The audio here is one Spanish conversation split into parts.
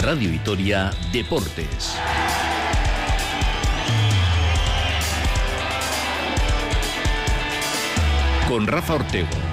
Radio Vitoria Deportes. Con Rafa Ortego.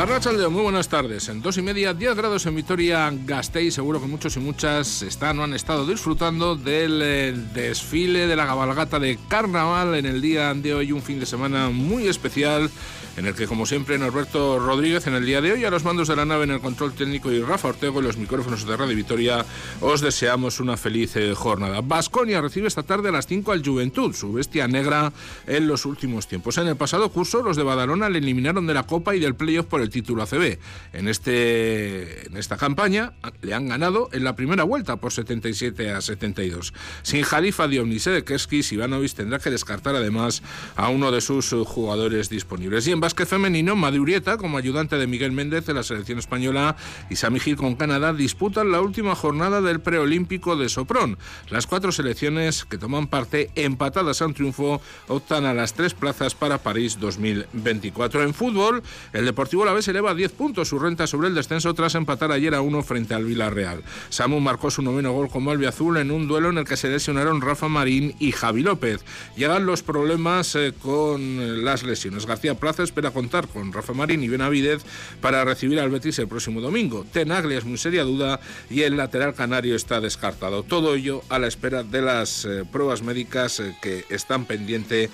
Arrachaldeo, muy buenas tardes. En dos y media, 10 grados en Vitoria Gasteiz. Seguro que muchos y muchas están o han estado disfrutando del eh, desfile de la cabalgata de carnaval en el día de hoy. Un fin de semana muy especial en el que, como siempre, Norberto Rodríguez en el día de hoy, a los mandos de la nave en el control técnico y Rafa Ortego en los micrófonos de Radio Vitoria, os deseamos una feliz eh, jornada. Vasconia recibe esta tarde a las 5 al Juventud, su bestia negra en los últimos tiempos. En el pasado curso, los de Badalona le eliminaron de la Copa y del playoff por el título ACB. En, este, en esta campaña le han ganado en la primera vuelta por 77 a 72. Sin Jalifa Dionise de Kerskis, Ivanovic tendrá que descartar además a uno de sus jugadores disponibles. Y en básquet femenino, Madurieta, como ayudante de Miguel Méndez de la selección española, y Sami Gil con Canadá disputan la última jornada del preolímpico de Sopron. Las cuatro selecciones que toman parte empatadas a un triunfo optan a las tres plazas para París 2024. En fútbol, el Deportivo La Vez eleva a 10 puntos su renta sobre el descenso tras empatar ayer a uno frente al Villarreal. Samu marcó su noveno gol como Azul en un duelo en el que se lesionaron Rafa Marín y Javi López. Llegan los problemas eh, con las lesiones. García Plaza espera contar con Rafa Marín y Benavidez para recibir al Betis el próximo domingo. Tenaglia es muy seria duda y el lateral canario está descartado. Todo ello a la espera de las eh, pruebas médicas eh, que están pendientes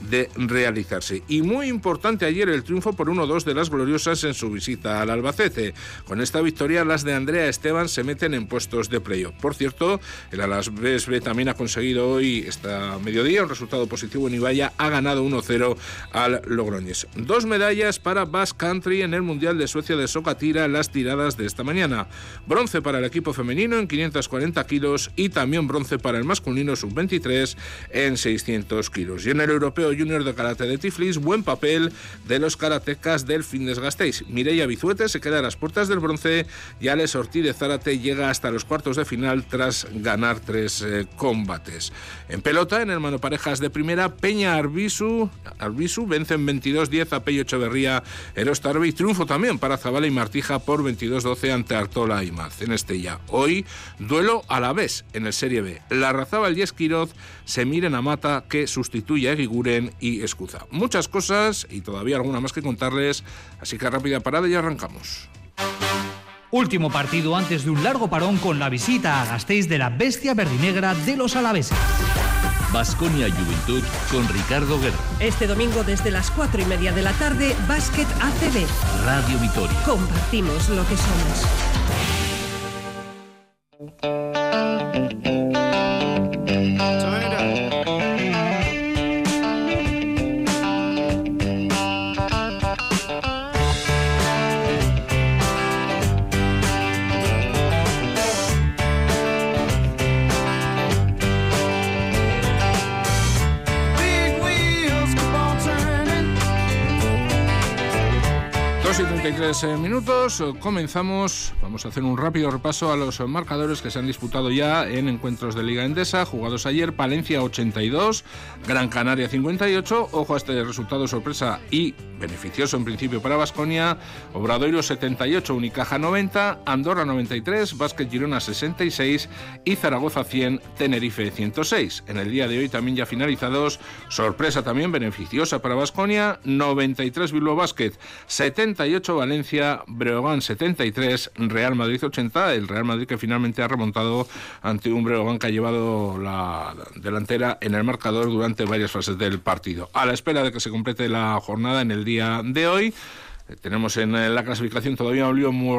de realizarse. Y muy importante ayer el triunfo por 1-2 de las gloriosas en su visita al Albacete. Con esta victoria las de Andrea Esteban se meten en puestos de playoff. Por cierto, el Alavés B también ha conseguido hoy, esta mediodía, un resultado positivo en Ibaya, ha ganado 1-0 al Logroñés. Dos medallas para Basque Country en el Mundial de Suecia de Socatira en las tiradas de esta mañana. Bronce para el equipo femenino en 540 kilos y también bronce para el masculino sub-23 en 600 kilos. Y en el Europeo Junior de Karate de Tiflis, buen papel de los karatecas del Fitness Gasteiz. Mireia Bizuete se queda a las puertas del bronce y Alex Ortiz de Zárate llega hasta los cuartos de final tras ganar tres eh, combates. En pelota, en el mano parejas de primera, Peña Arbisu, Arbisu vencen 22-10 a Pello Echeverría, Eros Tarbi. Triunfo también para Zabala y Martija por 22-12 ante Artola y Maz en Estella. Hoy, duelo a la vez en el Serie B. La Razabal y Esquiroz se miren a Mata que sustituye a Giguren y Escuza. Muchas cosas y todavía alguna más que contarles, así que rápida parada y arrancamos. Último partido antes de un largo parón con la visita a Gasteiz de la bestia verdinegra de los alaveses. Basconia Juventud con Ricardo Guerra. Este domingo desde las 4 y media de la tarde, Básquet ACB. Radio Vitoria. Compartimos lo que somos. 33 minutos, comenzamos. Vamos a hacer un rápido repaso a los marcadores que se han disputado ya en encuentros de Liga Endesa, jugados ayer, Palencia 82, Gran Canaria 58, ojo a este resultado sorpresa y beneficioso en principio para Vasconia, Obradoiro 78, Unicaja 90, Andorra 93, Vázquez Girona 66 y Zaragoza 100, Tenerife 106. En el día de hoy también ya finalizados, sorpresa también beneficiosa para Vasconia, 93 Bilbao Basket, 78 Valencia, Breogán 73, Real Madrid 80. El Real Madrid que finalmente ha remontado ante un Breogán que ha llevado la delantera en el marcador durante varias fases del partido. A la espera de que se complete la jornada en el día de hoy. Tenemos en eh, la clasificación todavía un lío muy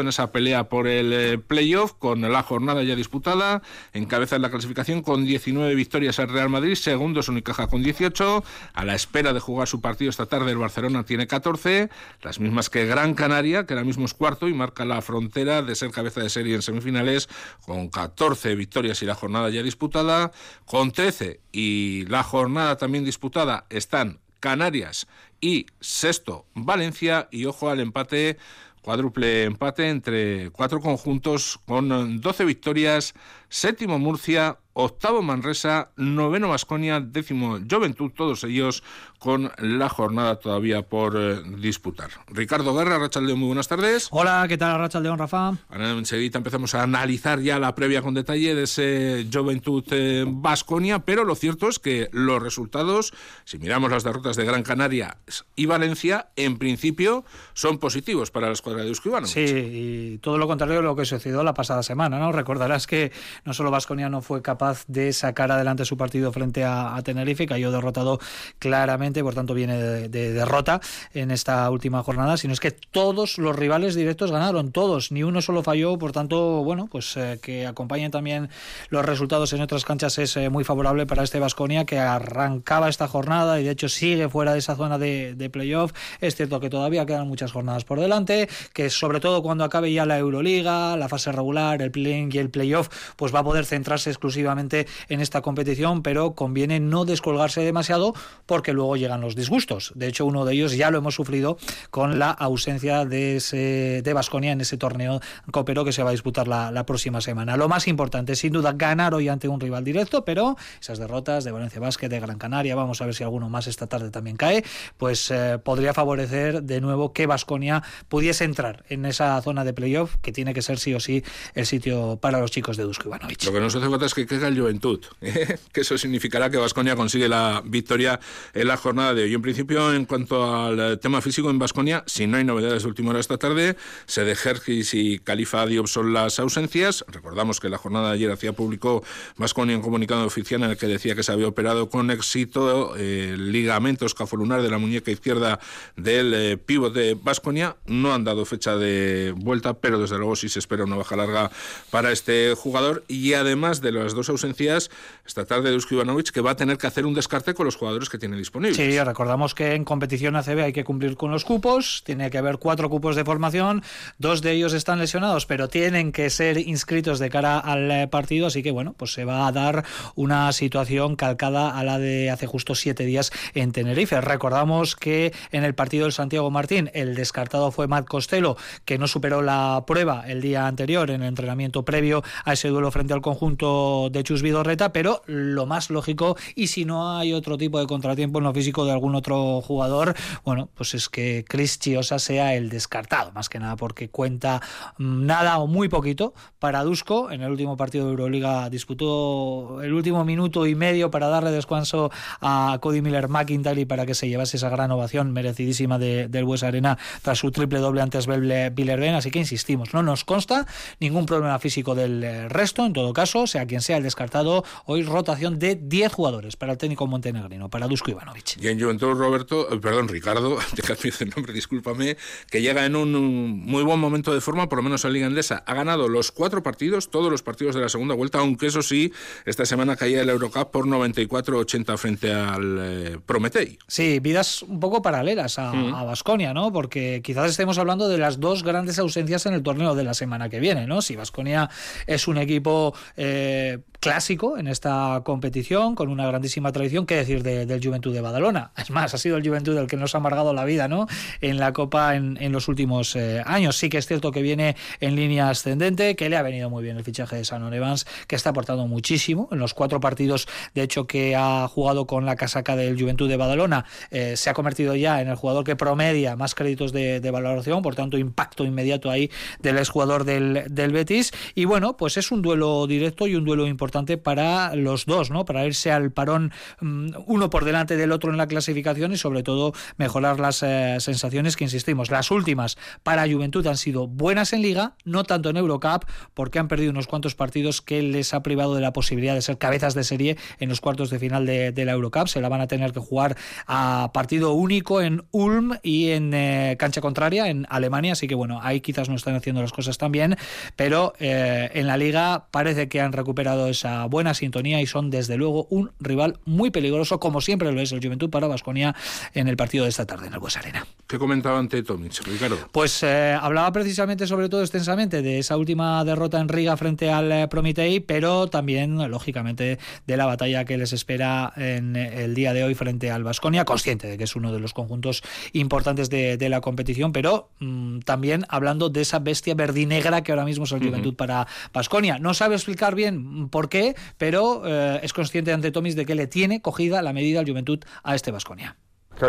en esa pelea por el eh, playoff, con la jornada ya disputada. Encabeza en la clasificación con 19 victorias el Real Madrid, segundo es Unicaja con 18. A la espera de jugar su partido esta tarde, el Barcelona tiene 14, las mismas que Gran Canaria, que ahora mismo es cuarto y marca la frontera de ser cabeza de serie en semifinales, con 14 victorias y la jornada ya disputada. Con 13 y la jornada también disputada están Canarias. Y sexto Valencia. Y ojo al empate cuádruple empate entre cuatro conjuntos con 12 victorias, séptimo Murcia, octavo Manresa, noveno Vasconia, décimo Juventud, todos ellos con la jornada todavía por eh, disputar. Ricardo Guerra, Rachaldeón, muy buenas tardes. Hola, ¿qué tal Rachaldeón, Rafa? Ahora enseguida empezamos a analizar ya la previa con detalle de ese Juventud Vasconia, pero lo cierto es que los resultados, si miramos las derrotas de Gran Canaria y Valencia, en principio son positivos para la escuadra de Euskibano. Sí, y todo lo contrario de lo que sucedió la pasada semana, ¿no? Recordarás que no solo Vasconia no fue capaz de sacar adelante su partido frente a, Tenerife, cayó derrotado claramente, por tanto viene de, derrota en esta última jornada, sino es que todos los rivales directos ganaron, todos, ni uno solo falló, por tanto, bueno, pues eh, que acompañen también los resultados en otras canchas es eh, muy favorable para este Vasconia que arrancaba esta jornada y de hecho sigue fuera de esa zona de, playoff. Es cierto que todavía quedan muchas jornadas por delante, que sobre todo cuando acabe ya la Euroliga, la fase regular, el play y el playoff, pues va a poder centrarse exclusivamente en esta competición, pero conviene no descolgarse demasiado porque luego llegan los disgustos. De hecho, uno de ellos ya lo hemos sufrido con la ausencia de ese de Basconia en ese torneo copero que se va a disputar la, próxima semana. Lo más importante, sin duda, ganar hoy ante un rival directo, pero esas derrotas de Valencia Basket, de Gran Canaria, vamos a ver si alguno más esta tarde también cae, pues eh, podría favorecer de nuevo que Basconia pudiese entrar en esa zona de playoff que tiene que ser sí o sí el sitio para los chicos de Dusko Ivanovic. Lo que nos hace falta es que caiga el Juventud, ¿eh? que eso significará que Vasconia consigue la victoria en la jornada de hoy. En principio, en cuanto al tema físico en Vasconia, si no hay novedades de última hora esta tarde, se de Jergis y Califa Diop son las ausencias. Recordamos que la jornada de ayer hacía público Vasconia un comunicado oficial en el que decía que se había operado con éxito el ligamento escafolunar de la muñeca izquierda del eh, pivote de Vasconia. No han dado fecha de vuelta, pero desde luego sí se espera una baja larga para este jugador. Y además de las dos ausencias, esta tarde Dusko Ivanovic, que va a tener que hacer un descarte con los jugadores que tiene disponibles. Sí, recordamos que en competición ACB hay que cumplir con los cupos, tiene que haber cuatro cupos de formación, dos de ellos están lesionados, pero tienen que ser inscritos de cara al eh, partido, así que bueno, pues se va a dar una situación calcada a la de hace justo siete días en Tenerife. Recordamos que en el partido del Santiago Martín el descartado fue Matt Costello, que no superó la prueba el día anterior en el entrenamiento previo a ese duelo frente al conjunto de Chus Vidorreta, pero lo más lógico, y si no hay otro tipo de contratiempo en lo físico de algún otro jugador, bueno, pues es que Chris Chiosa sea el descartado, más que nada porque cuenta mm, nada o muy poquito para Dusko. En el último partido de Euroliga disputó el último minuto y medio para darle descanso a Cody Miller McIntyre para que se llevase esa gran ovación merecidísima de, del Bues Arena tras su triple doble antes Billerben. Así que insistimos, no nos consta ningún problema físico del eh, resto. En todo caso, sea quien sea el descartado, hoy rotación de 10 jugadores para el técnico montenegrino, para Dusko Ivanovic. Y en Juventud, Roberto, eh, perdón, Ricardo, te el nombre, discúlpame, que llega en un, muy buen momento de forma, por lo menos en Liga Endesa. Ha ganado los cuatro partidos, todos los partidos de la segunda vuelta, aunque eso sí, esta semana caía el Eurocup por 94-80 frente al eh, Prometei. Sí, vidas un poco paralelas a Basconia, ¿no? Porque quizás estemos hablando de las dos grandes ausencias en el torneo de la semana que viene, ¿no? Si Basconia es un equipo eh, clásico en esta competición, con una grandísima tradición, qué decir del Juventud de Badalona. Es más, ha sido el Juventud el que nos ha amargado la vida ¿no? en la Copa en, los últimos eh, años. Sí que es cierto que viene en línea ascendente, que le ha venido muy bien el fichaje de Sanon Evans, que está aportando muchísimo. En los cuatro partidos, de hecho, que ha jugado con la casaca del Juventud de Badalona, eh, se ha convertido ya en el jugador que promedia más créditos de, valoración, por tanto, impacto inmediato ahí del exjugador del, del Betis. Y bueno, pues es un duelo directo y un duelo importante para los dos, ¿no? Para irse al parón mm, uno por delante del otro en la clasificación y sobre todo mejorar las eh, sensaciones que insistimos. Las últimas para Juventud han sido buenas en liga, no tanto en Eurocup, porque han perdido unos cuantos partidos que les ha privado de la posibilidad de ser cabezas de serie en los cuartos de final de, la Eurocup. Se la van a tener que jugar a partido único en Ulm y en eh, cancha contraria en Alemania, así que bueno, ahí quizás no están haciendo las cosas tan bien, pero eh, en la liga parece que han recuperado esa buena sintonía y son desde luego un rival muy peligroso, como siempre lo es el Juventud para Vasconia en el partido de esta tarde en el Arena. ¿Qué comentaba ante Tomic, Ricardo? Pues eh, hablaba precisamente, sobre todo extensamente, de esa última derrota en Riga frente al eh, Prometei, pero también, lógicamente, de la batalla que les espera en el día de hoy frente al Vasconia, consciente de que es uno de los conjuntos importantes de, la competición, pero mm, también hablando de esa bestia verdinegra que ahora mismo es el Juventud para Vasconia. No sabe explicar bien por qué, pero eh, es consciente ante Tomis de que le tiene cogida la medida al Juventud a este Vasconia.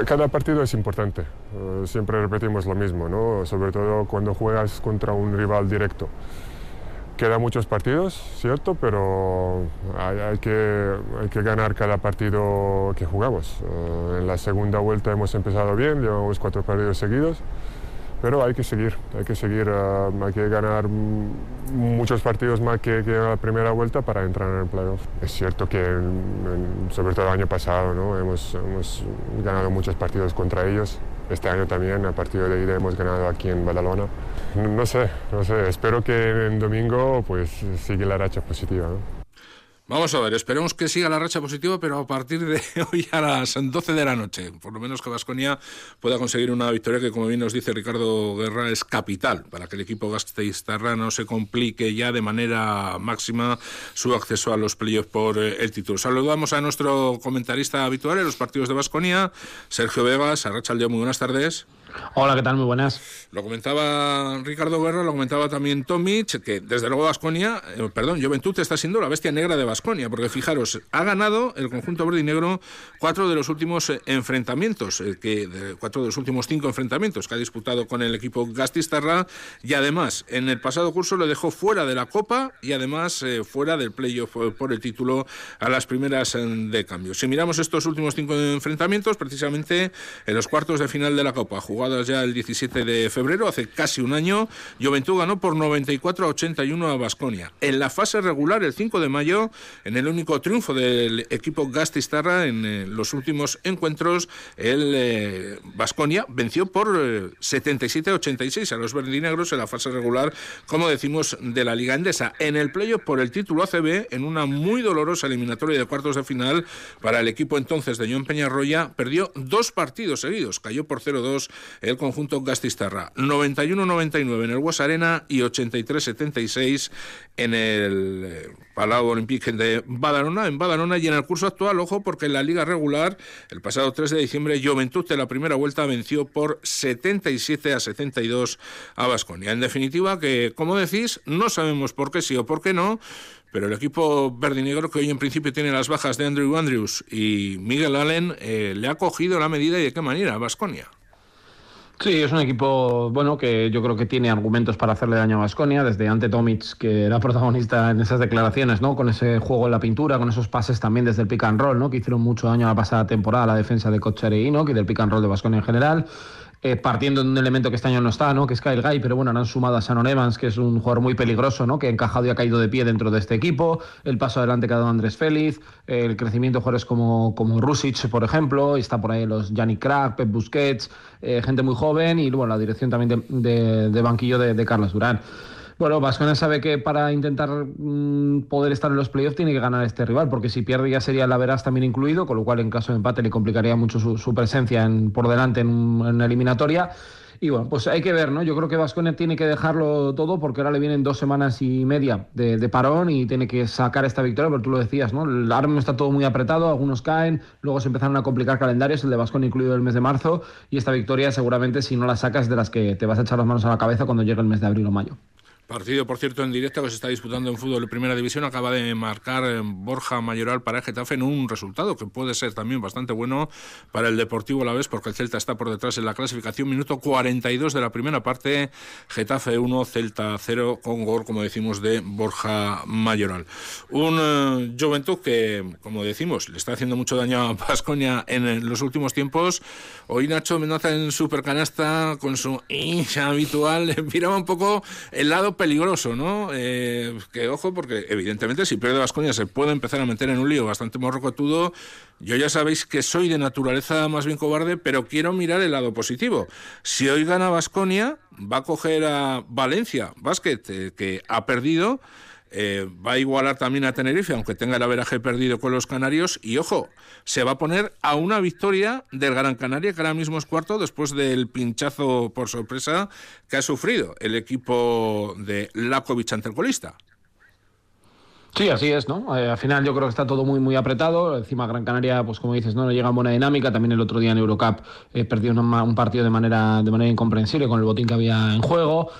Cada partido es importante, eh, siempre repetimos lo mismo, ¿no? sobre todo cuando juegas contra un rival directo. Quedan muchos partidos, cierto, pero hay, que, hay que ganar cada partido que jugamos. Eh, en la segunda vuelta hemos empezado bien, llevamos cuatro partidos seguidos pero hay que seguir, hay que seguir, eh, hay que ganar muchos partidos más que, que, la primera vuelta para entrar en el playoff. Es cierto que, sobre todo el año pasado, ¿no? hemos, hemos, ganado muchos partidos contra ellos. Este año también, a partido de ida, hemos ganado aquí en Badalona. No, no sé, no sé, espero que en domingo pues siga la racha positiva. ¿no? Vamos a ver, esperemos que siga la racha positiva, pero a partir de hoy a las 12 de la noche, por lo menos que Vasconia pueda conseguir una victoria que, como bien nos dice Ricardo Guerra, es capital para que el equipo Gasteiz-Tarra no se complique ya de manera máxima su acceso a los playoffs por eh, el título. Saludamos a nuestro comentarista habitual en los partidos de Vasconia, Sergio Vegas. Arracha muy buenas tardes. Hola, ¿qué tal? Muy buenas. Lo comentaba Ricardo Guerra, lo comentaba también Tomic, que desde luego Vasconia, eh, perdón, Juventud está siendo la bestia negra de Vasconia, porque fijaros, ha ganado el conjunto verde y negro cuatro de los últimos eh, enfrentamientos, eh, que cuatro de los últimos cinco enfrentamientos que ha disputado con el equipo Gastistarra, y además en el pasado curso lo dejó fuera de la Copa y además fuera del playoff por el título a las primeras de cambio. Si miramos estos últimos cinco enfrentamientos, precisamente en los cuartos de final de la Copa, jugadas ya el 17 de febrero, hace casi un año, Juventud ganó por 94 a 81 a Basconia. En la fase regular, el 5 de mayo, en el único triunfo del equipo Gastistarra en eh, los últimos encuentros, el Basconia eh, venció por 77 a 86 a los verdinegros en la fase regular, como decimos, de la Liga Endesa. En el playoff por el título ACB, en una muy dolorosa eliminatoria de cuartos de final para el equipo entonces de John Peñarroya, perdió dos partidos seguidos, cayó por 0-2 el conjunto Gastistarra. 91-99 en el Guas Arena y 83-76 en el eh, Palau Olympique de Badalona, en Badalona y en el curso actual, ojo, porque en la liga regular, el pasado 3 de diciembre, Juventud de la primera vuelta venció por 77 a 72 a Basconia. En definitiva, que como decís, no sabemos por qué sí o por qué no, pero el equipo verdinegro, que hoy en principio tiene las bajas de Andrew Andrews y Miguel Allen, eh, le ha cogido la medida y de qué manera a Basconia. Sí, es un equipo bueno que yo creo que tiene argumentos para hacerle daño a Vasconia, desde Ante Tomic, que era protagonista en esas declaraciones, ¿no? Con ese juego en la pintura, con esos pases también desde el pick and roll, ¿no? Que hicieron mucho daño a la pasada temporada la defensa de Cochereino, y del pick and roll de Vasconia en general. Eh, partiendo de un elemento que este año no está, ¿no? que es Kyle Guy, pero bueno, han sumado a Shannon Evans, que es un jugador muy peligroso, ¿no? que ha encajado y ha caído de pie dentro de este equipo, el paso adelante que ha dado Andrés Félix, el crecimiento de jugadores como, como Rusic, por ejemplo, está por ahí los Yannick Crack, Pep Busquets, eh, gente muy joven, y bueno, la dirección también de, banquillo de, de Carlos Durán. Bueno, Vasconia sabe que para intentar mm, poder estar en los playoffs tiene que ganar este rival, porque si pierde ya sería la Veras también incluido, con lo cual en caso de empate le complicaría mucho su, presencia en, por delante en, una eliminatoria. Y bueno, pues hay que ver, ¿no? Yo creo que Vasconia tiene que dejarlo todo porque ahora le vienen dos semanas y media de, parón y tiene que sacar esta victoria, pero tú lo decías, ¿no? El arma está todo muy apretado, algunos caen, luego se empezaron a complicar calendarios, el de Vasconia incluido el mes de marzo, y esta victoria seguramente si no la sacas de las que te vas a echar las manos a la cabeza cuando llegue el mes de abril o mayo. Partido, por cierto, en directo que se está disputando en fútbol de primera división. Acaba de marcar eh, Borja Mayoral para Getafe en un resultado que puede ser también bastante bueno para el Deportivo a la vez, porque el Celta está por detrás en la clasificación. Minuto 42 de la primera parte. Getafe 1, Celta 0, con gol, como decimos, de Borja Mayoral. Un eh, Juventud que, como decimos, le está haciendo mucho daño a Pascoña en, los últimos tiempos. Hoy Nacho Mendoza en Supercanasta con su hincha habitual miraba un poco el lado peligroso, ¿no? Eh, que ojo, porque evidentemente si pierde Vasconia se puede empezar a meter en un lío bastante morrocotudo. Yo ya sabéis que soy de naturaleza más bien cobarde, pero quiero mirar el lado positivo. Si hoy gana Vasconia, va a coger a Valencia Basket, eh, que ha perdido eh, va a igualar también a Tenerife, aunque tenga el averaje perdido con los canarios. Y ojo, se va a poner a una victoria del Gran Canaria, que ahora mismo es cuarto, después del pinchazo por sorpresa que ha sufrido el equipo de Lakovic ante el colista. Sí, así es, ¿no? Eh, al final yo creo que está todo muy muy apretado. Encima Gran Canaria, pues como dices, no, llega en buena dinámica. También el otro día en Eurocup eh, perdió un partido de manera de manera incomprensible con el botín que había en juego.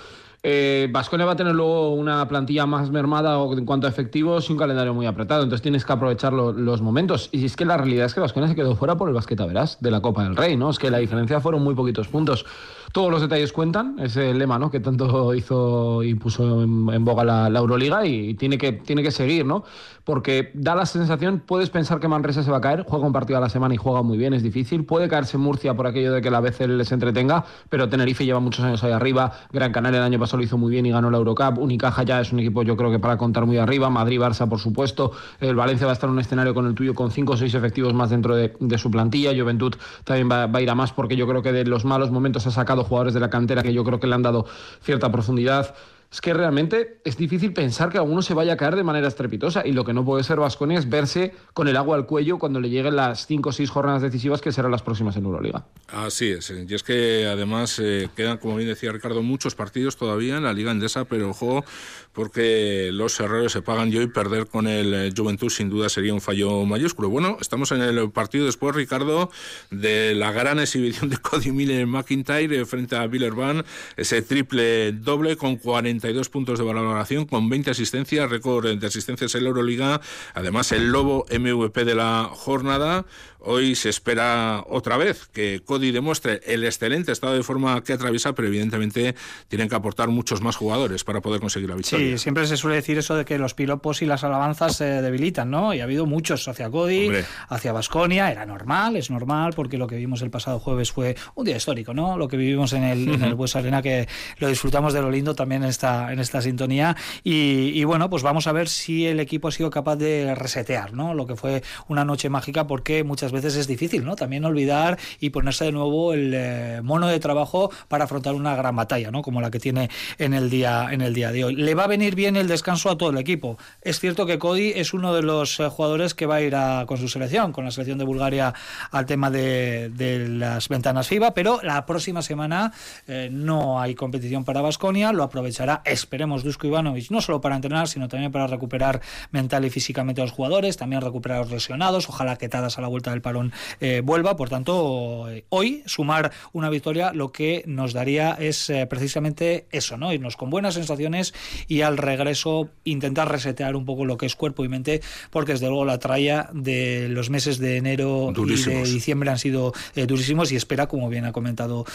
Vasconia va a tener luego una plantilla más mermada en cuanto a efectivos y un calendario muy apretado, entonces tienes que aprovechar los momentos. Y es que la realidad es que Vasconia se quedó fuera por el basqueta, verás, de la Copa del Rey, ¿no? Es que la diferencia fueron muy poquitos puntos. Todos los detalles cuentan, ese lema ¿no? que tanto hizo y puso en, boga la, Euroliga y tiene que, tiene que seguir, ¿no? Porque da la sensación, puedes pensar que Manresa se va a caer, juega un partido a la semana y juega muy bien, es difícil. Puede caerse Murcia por aquello de que la vez les entretenga, pero Tenerife lleva muchos años ahí arriba. Gran Canaria el año pasado lo hizo muy bien y ganó la Eurocup. Unicaja ya es un equipo, yo creo que para contar muy arriba. Madrid, Barça, por supuesto. El Valencia va a estar en un escenario con el tuyo con cinco o seis efectivos más dentro de, su plantilla. Juventud también va, va, a ir a más porque yo creo que de los malos momentos ha sacado jugadores de la cantera que yo creo que le han dado cierta profundidad es que realmente es difícil pensar que alguno se vaya a caer de manera estrepitosa y lo que no puede ser Vasconia es verse con el agua al cuello cuando le lleguen las cinco o seis jornadas decisivas que serán las próximas en Euroliga. Así es, y es que además eh, quedan, como bien decía Ricardo, muchos partidos todavía en la Liga Endesa, pero ojo, porque los errores se pagan y hoy perder con el eh, Juventud sin duda sería un fallo mayúsculo. Bueno, estamos en el partido después, Ricardo, de la gran exhibición de Cody Miller McIntyre frente a Villerban, ese triple doble con 40 32 puntos de valoración con 20 asistencias, récord de asistencias en la Euroliga. Además, el Lobo MVP de la jornada. Hoy se espera otra vez que Cody demuestre el excelente estado de forma que atraviesa, pero evidentemente tienen que aportar muchos más jugadores para poder conseguir la victoria. Sí, siempre se suele decir eso de que los piropos y las alabanzas se debilitan, ¿no? Y ha habido muchos hacia Cody, hacia Basconia, era normal, es normal, porque lo que vimos el pasado jueves fue un día histórico, ¿no? Lo que vivimos en el, en el Arena, que lo disfrutamos de lo lindo también en esta, en esta sintonía. Y, y, bueno, pues vamos a ver si el equipo ha sido capaz de resetear, ¿no? Lo que fue una noche mágica, porque muchas veces es difícil, ¿no? También olvidar y ponerse de nuevo el eh, mono de trabajo para afrontar una gran batalla, ¿no? Como la que tiene en el día en el día de hoy. Le va a venir bien el descanso a todo el equipo. Es cierto que Cody es uno de los eh, jugadores que va a ir con su selección, con la selección de Bulgaria al tema de, las ventanas FIBA, pero la próxima semana eh, no hay competición para Basconia, lo aprovechará, esperemos, Dusko Ivanovic, no solo para entrenar, sino también para recuperar mental y físicamente a los jugadores, también recuperar a los lesionados, ojalá que tadas a la vuelta del parón eh, vuelva. Por tanto, eh, hoy sumar una victoria lo que nos daría es eh, precisamente eso, ¿no? Irnos con buenas sensaciones y al regreso intentar resetear un poco lo que es cuerpo y mente, porque desde luego la tralla de los meses de enero y de diciembre han sido durísimos y espera, como bien ha comentado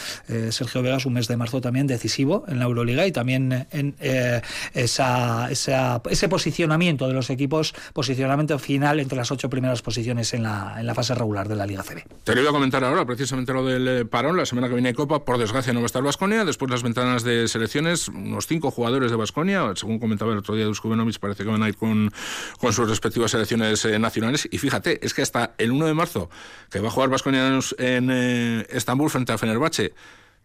Sergio Vegas, un mes de marzo también decisivo en la Euroliga y también en esa, ese posicionamiento de los equipos, posicionamiento final entre las ocho primeras posiciones en la, en la fase regular de la Liga CB. Te lo iba a comentar ahora, precisamente lo del eh, parón. La semana que viene Copa, por desgracia, no va a estar Basconia. Después las ventanas de selecciones, unos cinco jugadores de Basconia, según comentaba el otro día Dusko Benovic, parece que van a ir con, con sus respectivas selecciones eh, nacionales. Y fíjate, es que hasta el 1 de marzo, que va a jugar Basconia en, en eh, Estambul frente a Fenerbahce,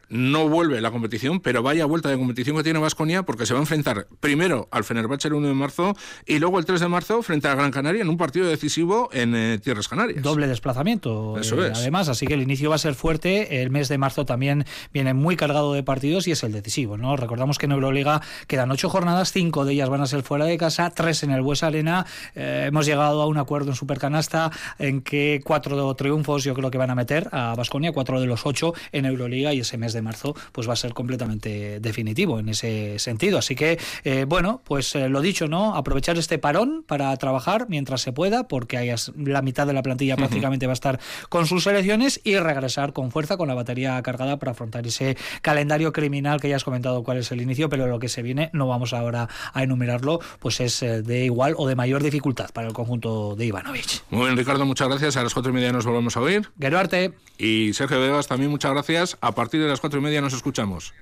no vuelve la competición, pero vaya vuelta de competición que tiene Vasconia porque se va a enfrentar primero al Fenerbahce el 1 de marzo y luego el 3 de marzo frente a Gran Canaria en un partido decisivo en eh, Tierras Canarias. Doble desplazamiento. Eso eh, es. Además, así que el inicio va a ser fuerte. El mes de marzo también viene muy cargado de partidos y es el decisivo. ¿no? Recordamos que en Euroliga quedan ocho jornadas, cinco de ellas van a ser fuera de casa, tres en el Buesa Arena. Eh, hemos llegado a un acuerdo en Supercanasta en que cuatro triunfos yo creo que van a meter a Vasconia, cuatro de los ocho en Euroliga y ese mes de de marzo pues va a ser completamente definitivo en ese sentido. Así que, eh, bueno, pues eh, lo dicho, ¿no? Aprovechar este parón para trabajar mientras se pueda, porque hay la mitad de la plantilla prácticamente va a estar con sus selecciones y regresar con fuerza, con la batería cargada para afrontar ese calendario criminal que ya has comentado cuál es el inicio, pero lo que se viene, no vamos ahora a enumerarlo, pues es eh, de igual o de mayor dificultad para el conjunto de Ivanovic. Muy bien, Ricardo, muchas gracias. A las cuatro y media nos volvemos a oír. Geruarte. Y Sergio Vegas, también muchas gracias. A partir de las cuatro y media nos escuchamos.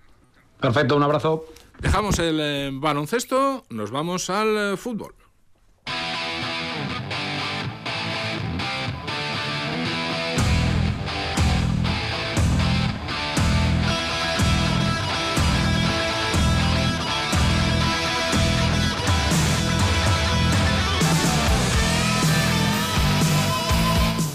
Perfecto, un abrazo. Dejamos el eh, baloncesto, nos vamos al eh, fútbol.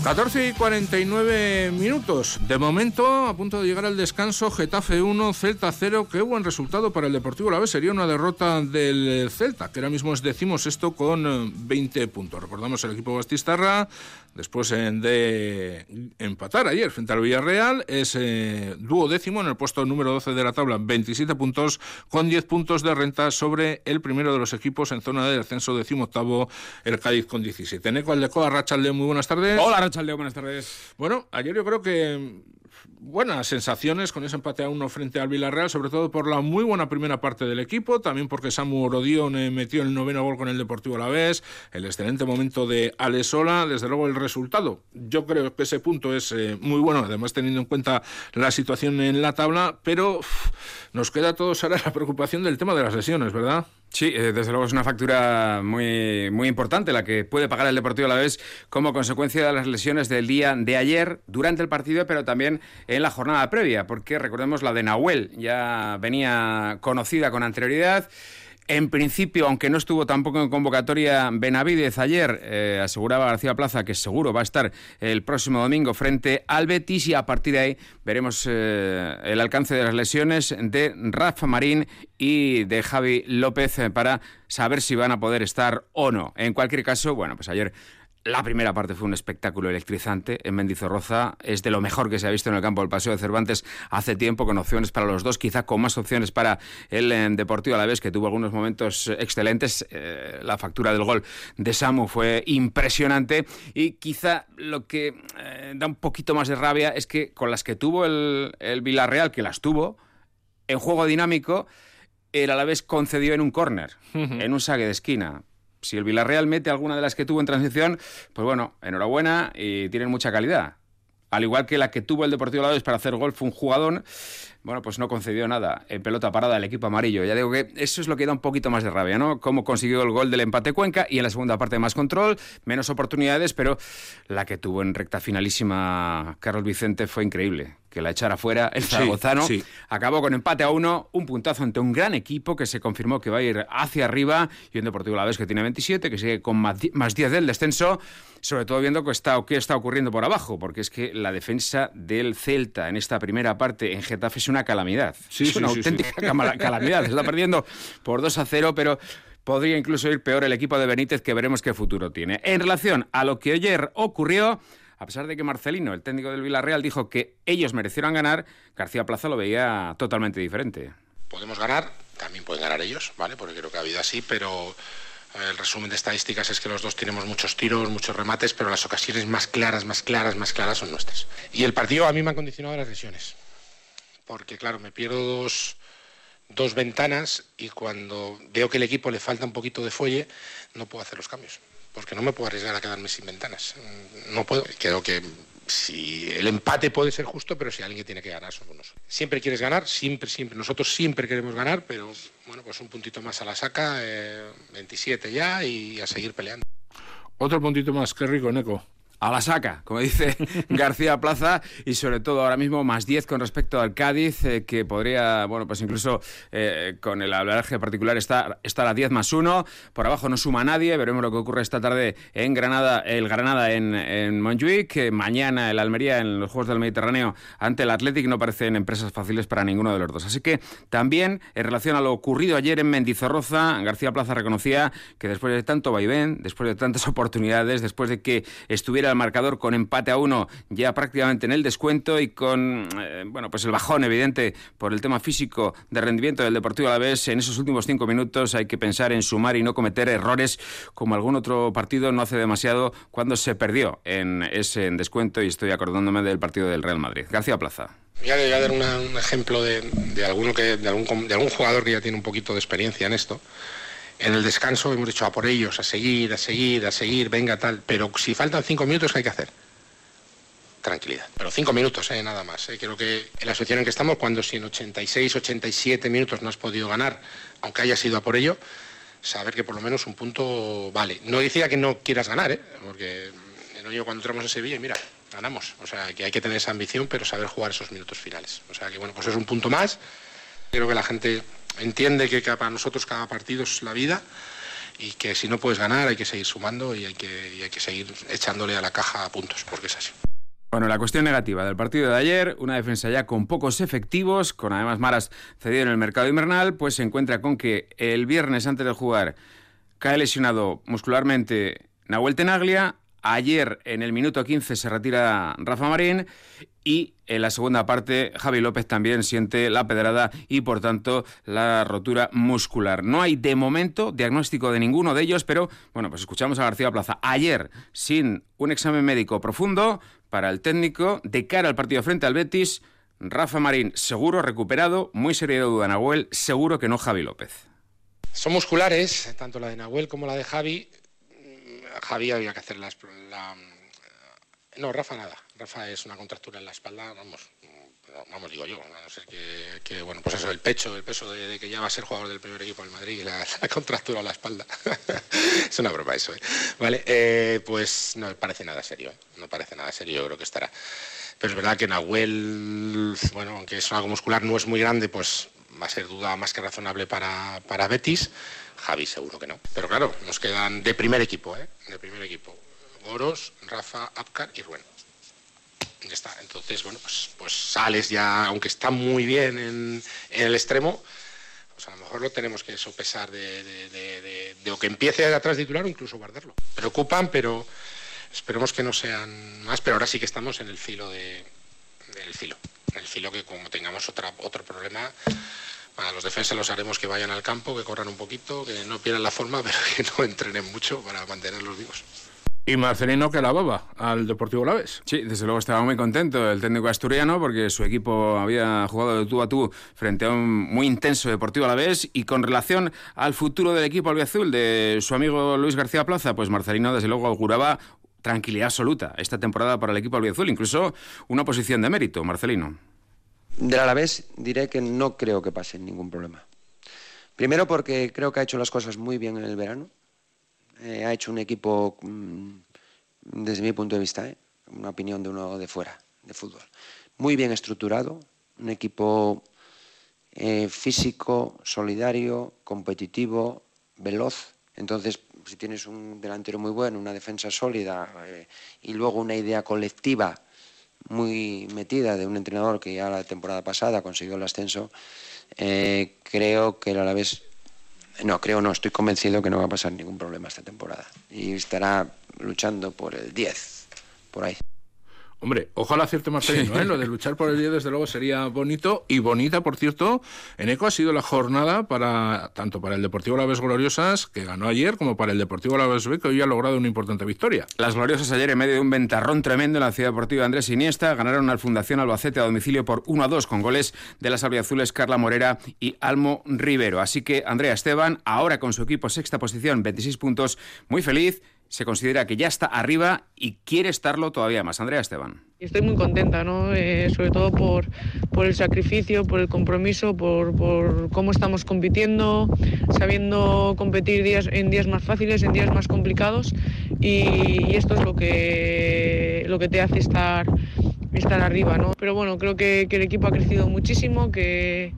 14 y 49 minutos. De momento, a punto de llegar al descanso, Getafe 1, Celta 0. Qué buen resultado para el Deportivo La Vez. Sería una derrota del Celta, que ahora mismo es decimos esto con 20 eh, puntos. Recordamos el equipo Bastistarra después eh, de empatar ayer frente al Villarreal, es eh, duodécimo en el puesto número 12 de la tabla, 27 puntos con 10 puntos de renta sobre el primero de los equipos en zona de descenso decimoctavo, el Cádiz con 17. Neco Aldecoa, Rachalde, muy buenas tardes. Hola Rachalde, buenas tardes. Bueno, ayer yo creo que buenas sensaciones con ese empate a uno frente al Villarreal, sobre todo por la muy buena primera parte del equipo, también porque Samu Rodion eh, metió el noveno gol con el Deportivo a la vez, el excelente momento de Alesola, desde luego el resultado. Yo creo que ese punto es eh, muy bueno, además teniendo en cuenta la situación en la tabla, pero nos queda a todos ahora la preocupación del tema de las lesiones, ¿verdad? Sí, eh, desde luego es una factura muy, muy importante la que puede pagar el Deportivo a la vez como consecuencia de las lesiones del día de ayer durante el partido, pero también en la jornada previa, porque recordemos la de Nahuel, ya venía conocida con anterioridad. En principio, aunque no estuvo tampoco en convocatoria Benavidez ayer, eh, aseguraba García Plaza que seguro va a estar el próximo domingo frente al Betis y a partir de ahí veremos eh, el alcance de las lesiones de Rafa Marín y de Javi López eh, para saber si van a poder estar o no. En cualquier caso, bueno, pues ayer la primera parte fue un espectáculo electrizante en Mendizorroza. Es de lo mejor que se ha visto en el campo del Paseo de Cervantes hace tiempo, con opciones para los dos, quizá con más opciones para el eh, Deportivo a la vez, que tuvo algunos momentos excelentes. Eh, la factura del gol de Samu fue impresionante y quizá lo que eh, da un poquito más de rabia es que con las que tuvo el, el Villarreal, que las tuvo, en juego dinámico, el Alavés concedió en un córner, en un saque de esquina si el Villarreal mete alguna de las que tuvo en transición, pues bueno, enhorabuena y tienen mucha calidad. Al igual que la que tuvo el Deportivo Alavés para hacer golf, un jugador bueno, pues no concedió nada en pelota parada al equipo amarillo. Ya digo que eso es lo que da un poquito más de rabia, ¿no? Cómo consiguió el gol del empate Cuenca y en la segunda parte más control, menos oportunidades, pero la que tuvo en recta finalísima Carlos Vicente fue increíble. Que la echara fuera el zaragozano. Acabó con empate a uno, un puntazo ante un gran equipo que se confirmó que va a ir hacia arriba y un Deportivo La Vez que tiene 27, que sigue con más 10 del descenso, sobre todo viendo qué está, qué está ocurriendo por abajo, porque es que la defensa del Celta en esta primera parte en Getafe es una calamidad. Sí, es una auténtica calamidad. Se está perdiendo por 2 a 0, pero podría incluso ir peor el equipo de Benítez, que veremos qué futuro tiene. En relación a lo que ayer ocurrió, a pesar de que Marcelino, el técnico del Villarreal, dijo que ellos merecieron ganar, García Plaza lo veía totalmente diferente. Podemos ganar, también pueden ganar ellos, ¿vale? Porque creo que ha habido así, pero el resumen de estadísticas es que los dos tenemos muchos tiros, muchos remates, pero las ocasiones más claras, más claras, más claras son nuestras. Y el partido a mí me han condicionado las lesiones porque claro, me pierdo dos, ventanas y cuando veo que el equipo le falta un poquito de fuelle, no puedo hacer los cambios, porque no me puedo arriesgar a quedarme sin ventanas. No puedo. Creo que si el empate puede ser justo, pero si alguien tiene que ganar somos nosotros. Siempre quieres ganar, siempre, siempre. Nosotros siempre queremos ganar, pero bueno, pues un puntito más a la saca, 27 eh, ya y a seguir peleando. Otro puntito más, qué rico, Neco a la saca, como dice García Plaza, y sobre todo ahora mismo más 10 con respecto al Cádiz, eh, que podría, bueno, pues incluso eh, con el hablaje particular estar, estar a 10 más 1. Por abajo no suma nadie, veremos lo que ocurre esta tarde en Granada, el Granada en, en Montjuic, mañana el Almería en los Juegos del Mediterráneo ante el Athletic, no parecen empresas fáciles para ninguno de los dos. Así que también, en relación a lo ocurrido ayer en Mendizorroza, García Plaza reconocía que después de tanto vaivén, después de tantas oportunidades, después de que estuviera el marcador con empate a uno ya prácticamente en el descuento y con eh, bueno pues el bajón evidente por el tema físico de rendimiento del Deportivo a la vez en esos últimos cinco minutos hay que pensar en sumar y no cometer errores como algún otro partido no hace demasiado cuando se perdió en ese descuento y estoy acordándome del partido del Real Madrid. García Plaza. Voy a, voy a dar un ejemplo de, alguno que, de, algún, de algún jugador que ya tiene un poquito de experiencia en esto en el descanso hemos dicho a por ellos, a seguir, a seguir, a seguir, venga tal. Pero si faltan cinco minutos, ¿qué hay que hacer? Tranquilidad. Pero cinco minutos, ¿eh? nada más. ¿eh? Creo que en la situación en que estamos, cuando si en 86, 87 minutos no has podido ganar, aunque hayas ido a por ello, saber que por lo menos un punto vale. No decía que no quieras ganar, ¿eh? porque en cuando entramos en Sevilla, mira, ganamos. O sea, que hay que tener esa ambición, pero saber jugar esos minutos finales. O sea, que bueno, pues es un punto más. Creo que la gente entiende que para nosotros cada partido es la vida y que si no puedes ganar hay que seguir sumando y hay que, hay que seguir echándole a la caja a puntos, porque es así. Bueno, la cuestión negativa del partido de ayer, una defensa ya con pocos efectivos, con además Maras cedido en el mercado invernal, pues se encuentra con que el viernes antes de jugar cae lesionado muscularmente Nahuel Tenaglia, Ayer en el minuto 15 se retira Rafa Marín y en la segunda parte Javi López también siente la pedrada y por tanto la rotura muscular. No hay de momento diagnóstico de ninguno de ellos, pero bueno, pues escuchamos a García Plaza. Ayer, sin un examen médico profundo para el técnico, de cara al partido frente al Betis, Rafa Marín seguro recuperado, muy serio duda Nahuel, seguro que no Javi López. Son musculares, tanto la de Nahuel como la de Javi. Javi había que hacer la, No, Rafa nada. Rafa es una contractura en la espalda, vamos, vamos digo yo, a no ser que, bueno, pues eso, el pecho, el peso de, que ya va a ser jugador del primer equipo del Madrid y la, contractura en la espalda. es una broma eso, ¿eh? Vale, eh, pues no parece nada serio, ¿eh? no parece nada serio, yo creo que estará. Pero es verdad que Nahuel, bueno, aunque es algo muscular, no es muy grande, pues va a ser duda más que razonable para, para Betis. Javi seguro que no. Pero claro, nos quedan de primer equipo, ¿eh? De primer equipo. Goros, Rafa, Apcar y Ruen. Ya está. Entonces, bueno, pues, pues sales ya, aunque está muy bien en, el extremo, pues a lo mejor lo tenemos que sopesar de, de, de, o que empiece de atrás titular o incluso guardarlo. Preocupan, pero esperemos que no sean más. Pero ahora sí que estamos en el filo de, del filo. En el filo que como tengamos otra, otro problema, a los defensas los haremos que vayan al campo, que corran un poquito, que no pierdan la forma, pero que no entrenen mucho para mantenerlos vivos. Y Marcelino que la baba al Deportivo Laves. Sí, desde luego estaba muy contento el técnico asturiano porque su equipo había jugado de tú a tú frente a un muy intenso Deportivo Alavés y con relación al futuro del equipo albiazul de su amigo Luis García Plaza, pues Marcelino desde luego auguraba tranquilidad absoluta esta temporada para el equipo albiazul, incluso una posición de mérito, Marcelino. Del Alavés diré que no creo que pase ningún problema. Primero porque creo que ha hecho las cosas muy bien en el verano. Eh, ha hecho un equipo, mm, desde mi punto de vista, eh, una opinión de uno de fuera, de fútbol, muy bien estructurado, un equipo eh, físico, solidario, competitivo, veloz. Entonces, si tienes un delantero muy bueno, una defensa sólida y luego una idea colectiva muy metida de un entrenador que ya la temporada pasada consiguió el ascenso, eh, creo que el Alavés, no, creo no, estoy convencido que no va a pasar ningún problema esta temporada y estará luchando por el 10, por ahí. Hombre, ojalá acierte Marcelino, ¿eh? Lo de luchar por el día, desde luego, sería bonito. Y bonita, por cierto, en ECO ha sido la jornada para tanto para el Deportivo Laves Gloriosas, que ganó ayer, como para el Deportivo Laves B, que hoy ha logrado una importante victoria. Las Gloriosas ayer, en medio de un ventarrón tremendo en la ciudad deportiva de Andrés Iniesta, ganaron al Fundación Albacete a domicilio por 1 a 2 con goles de las albiazules Carla Morera y Almo Rivero. Así que Andrea Esteban, ahora con su equipo sexta posición, 26 puntos, muy feliz se considera que ya está arriba y quiere estarlo todavía más. Andrea Esteban. Estoy muy contenta, ¿no? Eh, sobre todo por, por, el sacrificio, por el compromiso, por, por, cómo estamos compitiendo, sabiendo competir días, en días más fáciles, en días más complicados y, esto es lo que, lo que te hace estar, estar arriba. ¿no? Pero bueno, creo que, que el equipo ha crecido muchísimo que,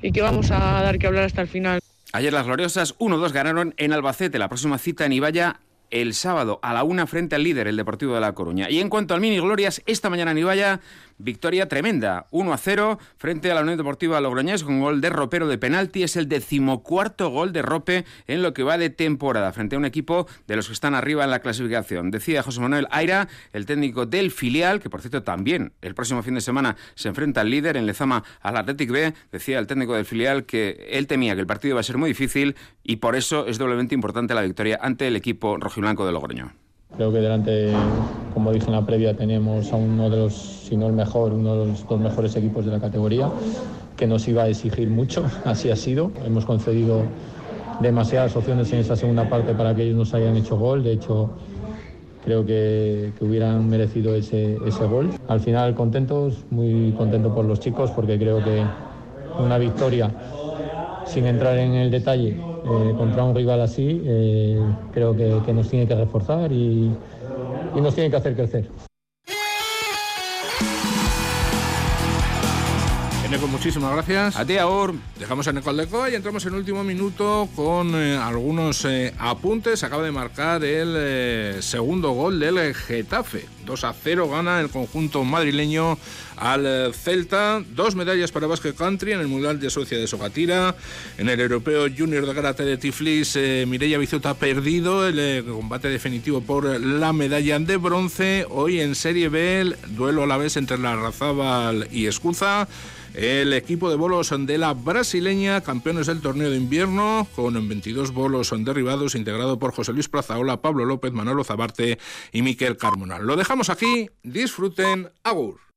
y que vamos a dar que hablar hasta el final. Ayer las gloriosas 1-2 ganaron en Albacete. La próxima cita en Ibaya el sábado a la una frente al líder, el Deportivo de La Coruña. Y en cuanto al Mini Glorias, esta mañana en Ibaya Victoria tremenda, 1 a 0 frente a la Unión Deportiva Logroñés con gol de ropero de penalti. Es el decimocuarto gol de rope en lo que va de temporada frente a un equipo de los que están arriba en la clasificación. Decía José Manuel Aira, el técnico del filial, que por cierto también el próximo fin de semana se enfrenta al líder en Lezama al Athletic B. Decía el técnico del filial que él temía que el partido iba a ser muy difícil y por eso es doblemente importante la victoria ante el equipo rojiblanco de Logroño. Creo que delante, como dije en la previa, tenemos a uno de los, si no el mejor, uno de los dos mejores equipos de la categoría, que nos iba a exigir mucho, así ha sido. Hemos concedido demasiadas opciones en esa segunda parte para que ellos nos hayan hecho gol, de hecho creo que, hubieran merecido ese, ese gol. Al final contentos, muy contento por los chicos porque creo que una victoria sin entrar en el detalle eh, contra un rival así, eh, creo que, nos tiene que reforzar y, y nos tiene que hacer crecer. Eneco, muchísimas gracias. A ti, Aur. Dejamos a Eneco Aldeco y entramos en último minuto con eh, algunos eh, apuntes. Acaba de marcar el eh, segundo gol del Getafe. 2 a 0 gana el conjunto madrileño al Celta. Dos medallas para Basket Country en el Mundial de Suecia de Sogatira. En el Europeo Junior de Karate de Tiflis, eh, Mireia ha perdido el eh, combate definitivo por la medalla de bronce. Hoy en Serie B, el duelo a la vez entre la Razábal y Escuza. El equipo de bolos de la brasileña, campeones del torneo de invierno, con 22 bolos derribados, integrado por José Luis Plazaola, Pablo López, Manolo Zabarte y Miquel Carmona. Lo dejamos aquí, disfruten, agur.